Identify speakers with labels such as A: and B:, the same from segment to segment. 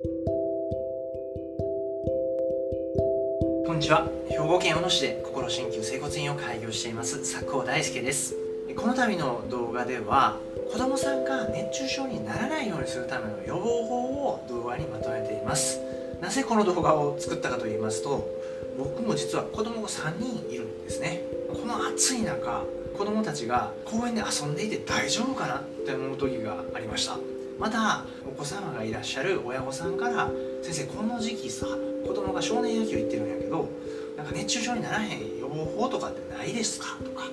A: こんにちは。兵庫県小野市で心鍼灸整骨院を開業しています佐久大輔です。この度の動画では子供さんが熱中症にならないようにするための予防法を動画にまとめています。なぜこの動画を作ったかと言いますと僕も実は子供が3人いるんですね。この暑い中子供たちが公園で遊んでいて大丈夫かなって思う時がありました。またお子様がいらっしゃる親御さんから「先生この時期さ子供が少年野球行ってるんやけどなんか熱中症にならへん予防法とかってないですか?」とか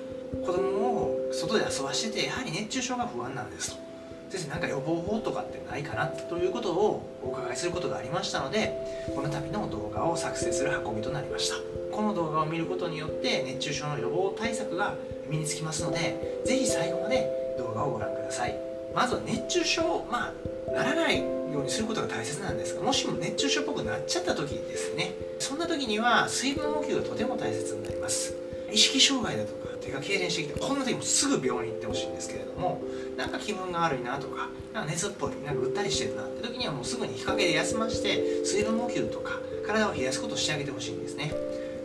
A: 子供を外で遊ばしててやはり熱中症が不安なんですと。先生なんか予防法とかってないかな？ということをお伺いすることがありましたのでこの度の動画を作成する運びとなりました。この動画を見ることによって熱中症の予防対策が身につきますので是非最後まで動画をご覧ください。まずは熱中症まあならないようにすることが大切なんですがもしも熱中症っぽくなっちゃった時ですねそんな時には水分補給がとても大切になります。意識障害だとか手が痙攣してきてこんな時もすぐ病院に行ってほしいんですけれどもなんか気分が悪いなとかなんか熱っぽいなんかぐったりしてるなって時にはもうすぐに日陰で休まして水分補給とか体を冷やすことをしてあげてほしいんですね。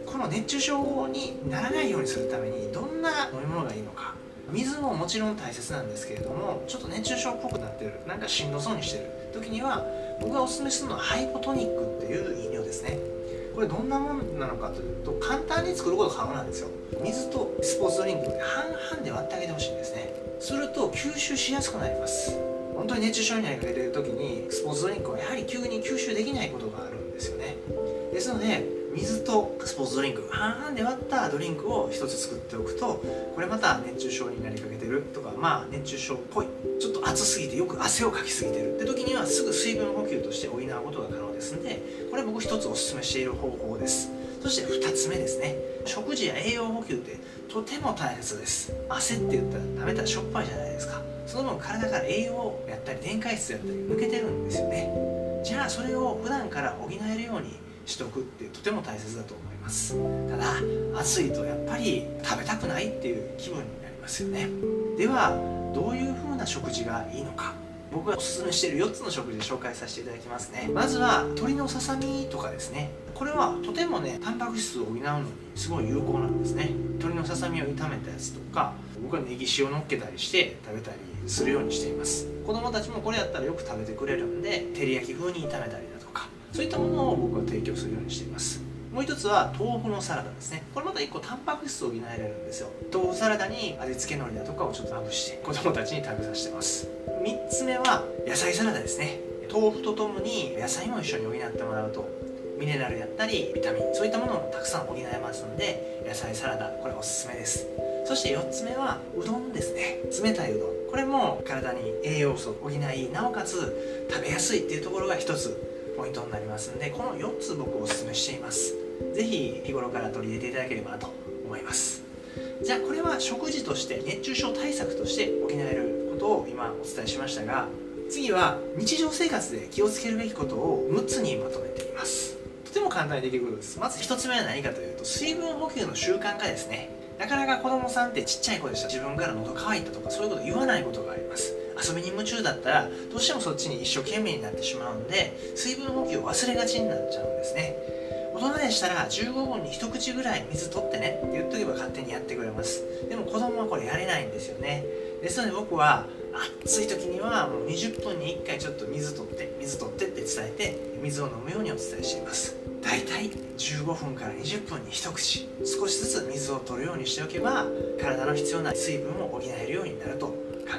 A: この熱中症にならないようにするためにどんな飲み物がいいの水ももちろん大切なんですけれどもちょっと熱中症っぽくなってるなんかしんどそうにしてる時には僕がおすすめするのはハイポトニックっていう飲料ですね。これどんなものなのかというと簡単に作ること可能なんですよ。水とスポーツドリンクで半々で割ってあげてほしいんですね。すると吸収しやすくなります。本当に熱中症になりかけてる時にスポーツドリンクはやはり急に吸収できないことがあるんですよね。ですので水とスポーツドリンク。半々で割ったドリンクを1つ作っておくとこれまた熱中症になりかけてるとかまあ熱中症っぽい。ちょっと暑すぎてよく汗をかきすぎてる。って時にはすぐ水分補給として補うことが可能ですのでこれ僕1つおすすめしている方法です。そして2つ目ですね。食事や栄養補給ってとても大切です。汗って言ったら食べたらしょっぱいじゃないですか。その分体から栄養やったり電解質やったり抜けてるんですよね。じゃあそれを普段から補えるようにしておくってとても大切だと思います。ただ暑いとやっぱり食べたくないっていう気分になりますよね。ではどういう風な食事がいいのか。僕がおすすめしている4つの食事紹介させていただきますね。まずは鶏のささみとかですね。これはとてもねタンパク質を補うのにすごい有効なんですね。鶏のささみを炒めたやつとか僕はネギ塩乗っけたりして食べたりするようにしています。子供たちもこれやったらよく食べてくれるんで照り焼き風に炒めたりそういったものを僕は提供するようにしています。もう一つは豆腐のサラダですね。これまた1個タンパク質を補えられるんですよ。豆腐サラダに味付け海苔だとかをちょっとまぶして子供たちに食べさせてます。3つ目は野菜サラダですね。豆腐とともに野菜も一緒に補ってもらうとミネラルやったりビタミンそういったものもたくさん補えますので野菜サラダこれおすすめです。そして4つ目はうどんですね。冷たいうどん。これも体に栄養素を補いなおかつ食べやすいっていうところが1つ。ポイントになりますんでこの4つ僕おすすめしています。是非日頃から取り入れていただければと思います。じゃあこれは食事として熱中症対策として補えることを今お伝えしましたが次は日常生活で気をつけるべきことを6つにまとめています。とても簡単にできることです。まず1つ目は何かというと水分補給の習慣化ですね。なかなか子供さんってちっちゃい子でした自分から喉乾いたとかそういうこと言わないことがあります。遊びに夢中だったらどうしてもそっちに一生懸命になってしまうんで水分補給を忘れがちになっちゃうんですね。大人でしたら15分に一口ぐらい水取ってねって言っとけば勝手にやってくれます。でも子供はこれやれないんですよね。ですので僕は暑い時にはもう20分に1回ちょっと水取って水取ってって伝えて水を飲むようにお伝えしています。だいたい15分から20分に一口少しずつ水を取るようにしておけば体の必要な水分を補えるようになると考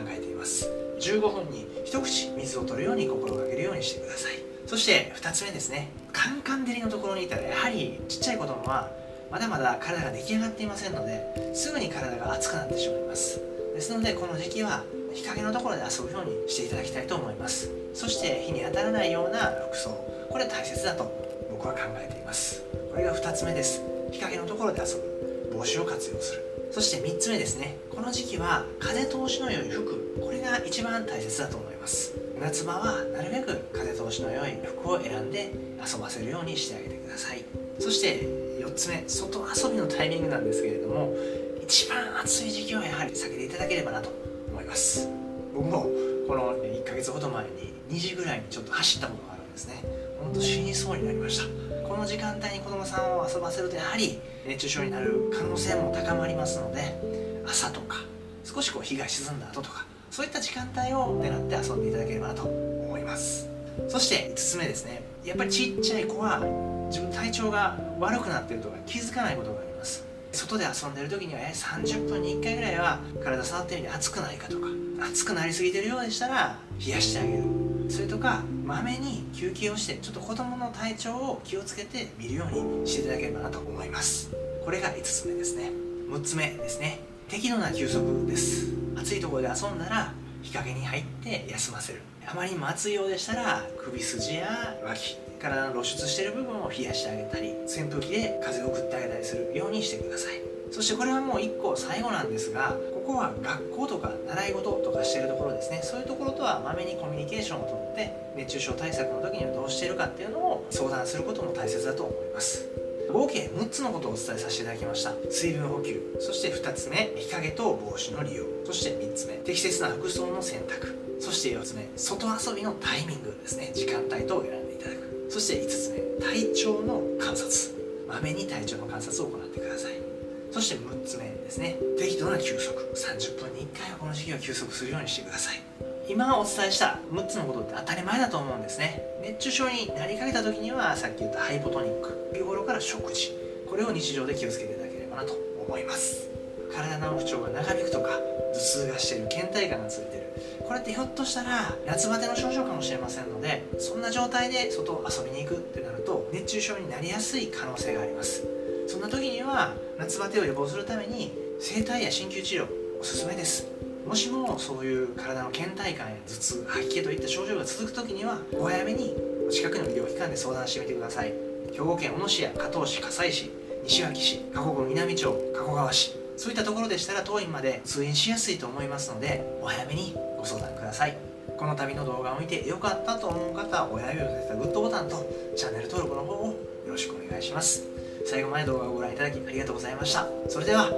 A: えています。15分に一口水を取るように心がけるようにしてください。そして2つ目ですね。カンカン照りのところにいたらやはりちっちゃい子供はまだまだ体が出来上がっていませんのですぐに体が熱くなってしまいます。ですのでこの時期は日陰のところで遊ぶようにしていただきたいと思います。そして日に当たらないような服装。これ大切だと僕は考えています。これが2つ目です。日陰のところで遊ぶ。帽子を活用する。そして3つ目ですね。この時期は風通しの良い服。これが一番大切だと思います。夏場はなるべく風通しの良い服を選んで遊ばせるようにしてあげてください。そして4つ目外遊びのタイミングなんですけれども一番暑い時期はやはり避けていただければなと思います。僕もこの1ヶ月ほど前に2時ぐらいにちょっと走ったことがあるんですね。ほんと死にそうになりました。この時間帯に子供さんを遊ばせるとやはり熱中症になる可能性も高まりますので朝とか少しこう日が沈んだ後とかそういった時間帯を狙って遊んでいただければなと思います。そして5つ目ですね。やっぱりちっちゃい子は自分体調が悪くなってるとか気づかないことがあります。外で遊んでる時にはやはり30分に1回ぐらいは体触ってみて熱くないかとか熱くなりすぎてるようでしたら冷やしてあげる。それとかまめに休憩をしてちょっと子供の体調を気をつけて見るようにしていただければなと思います。これが5つ目ですね。6つ目ですね。適度な休息です。暑いところで遊んだら日陰に入って休ませる。あまりにも暑いようでしたら首筋や脇体の露出している部分を冷やしてあげたり扇風機で風を送ってあげたりするようにしてください。そしてこれはもう1個最後なんですがここは学校とか習い事とかしてるところですね。そういうところとはまめにコミュニケーションをとって熱中症対策の時にはどうしているかっていうのを相談することも大切だと思います。合計6つのことをお伝えさせていただきました。水分補給。そして2つ目日陰と帽子の利用。そして3つ目適切な服装の選択。そして4つ目外遊びのタイミングですね。時間帯と選んでいただく。そして5つ目体調の観察。まめに体調の観察を行ってください。そして6つ目ですね。適度な休息？30分に1回はこの時期は休息するようにしてください。今お伝えした6つのことって当たり前だと思うんですね。熱中症になりかけた時にはさっき言ったハイポトニック日頃から食事。これを日常で気をつけていただければなと思います。体の不調が長引くとか頭痛がしてる倦怠感がついてる。これってひょっとしたら夏バテの症状かもしれませんのでそんな状態で外を遊びに行くってなると熱中症になりやすい可能性があります。そんな時には夏バテを予防するために整体や鍼灸治療おすすめです。もしもそういう体の倦怠感や頭痛吐き気といった症状が続く時にはお早めに近くの医療機関で相談してみてください。兵庫県小野市や加東市葛西市西脇市加古郡南町加古川市。そういったところでしたら当院まで通院しやすいと思いますのでお早めにご相談ください。この度の動画を見て良かったと思う方は親指を立てたグッドボタンとチャンネル登録の方をよろしくお願いします。最後まで動画をご覧いただきありがとうございました。それでは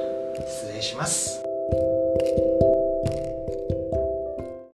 A: 失礼します。